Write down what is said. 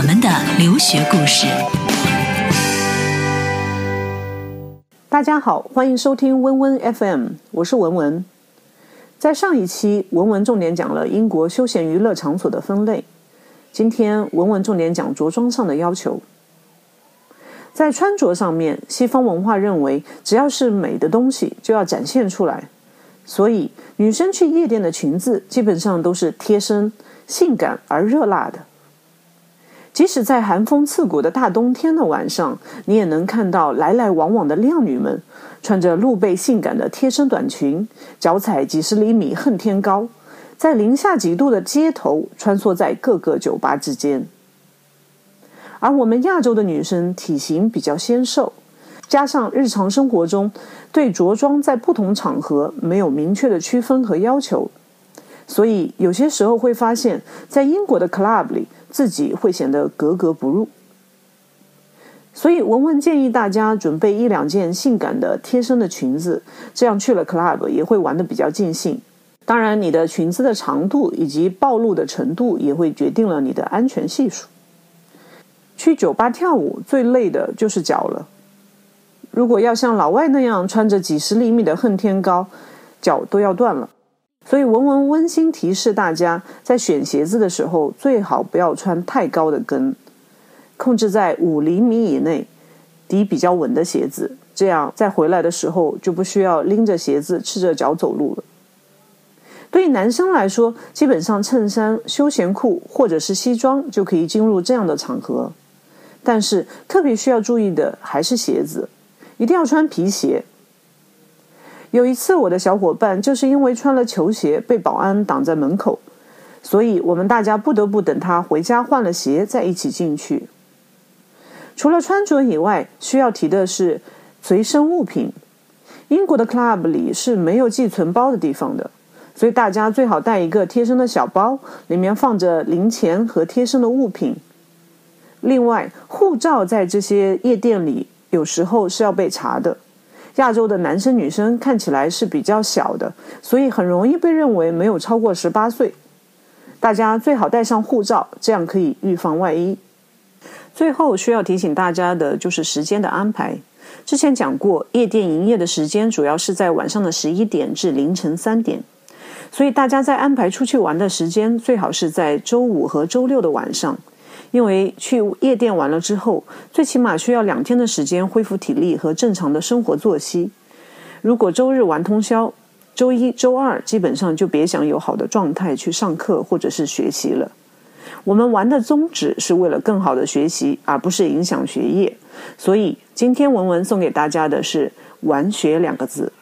我们的留学故事。大家好，欢迎收听温温 FM，我是文文。在上一期，文文重点讲了英国休闲娱乐场所的分类。今天，文文重点讲着装上的要求。在穿着上面，西方文化认为，只要是美的东西就要展现出来，所以女生去夜店的裙子基本上都是贴身、性感而热辣的。即使在寒风刺骨的大冬天的晚上，你也能看到来来往往的靓女们，穿着露背性感的贴身短裙，脚踩几十厘米恨天高，在零下几度的街头穿梭在各个酒吧之间。而我们亚洲的女生体型比较纤瘦，加上日常生活中对着装在不同场合没有明确的区分和要求，所以有些时候会发现，在英国的 club 里自己会显得格格不入。所以文文建议大家准备一两件性感的贴身的裙子，这样去了 club 也会玩得比较尽兴。当然，你的裙子的长度以及暴露的程度也会决定了你的安全系数。去酒吧跳舞最累的就是脚了。如果要像老外那样穿着几十厘米的恨天高，脚都要断了。所以文文温馨提示大家，在选鞋子的时候，最好不要穿太高的跟，控制在五厘米以内，底比较稳的鞋子。这样在回来的时候就不需要拎着鞋子赤着脚走路了。对于男生来说，基本上衬衫、休闲裤或者是西装就可以进入这样的场合。但是特别需要注意的还是鞋子，一定要穿皮鞋。有一次，我的小伙伴就是因为穿了球鞋被保安挡在门口，所以我们大家不得不等他回家换了鞋再一起进去。除了穿着以外，需要提的是随身物品。英国的 club 里是没有寄存包的地方的，所以大家最好带一个贴身的小包，里面放着零钱和贴身的物品。另外，护照在这些夜店里有时候是要被查的。亚洲的男生女生看起来是比较小的，所以很容易被认为没有超过十八岁。大家最好带上护照，这样可以预防万一。最后需要提醒大家的就是时间的安排。之前讲过，夜店营业的时间主要是在晚上的十一点至凌晨三点，所以大家在安排出去玩的时间最好是在周五和周六的晚上。因为去夜店玩了之后，最起码需要两天的时间恢复体力和正常的生活作息。如果周日玩通宵，周一周二基本上就别想有好的状态去上课或者是学习了。我们玩的宗旨是为了更好的学习，而不是影响学业。所以今天文文送给大家的是“玩学”两个字。